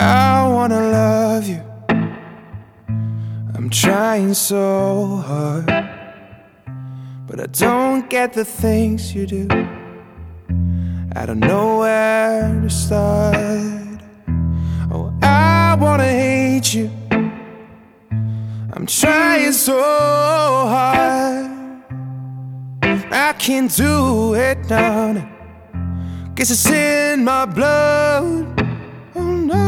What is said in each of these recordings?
I wanna love you. I'm trying so hard, but I don't get the things you do. I don't know where to start. Oh, I wanna hate you. I'm trying so hard. I can't do it now. Guess it's in my blood. Oh no,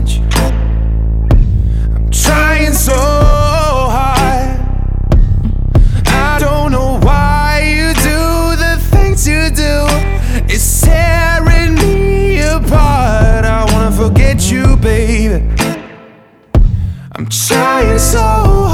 I'm trying so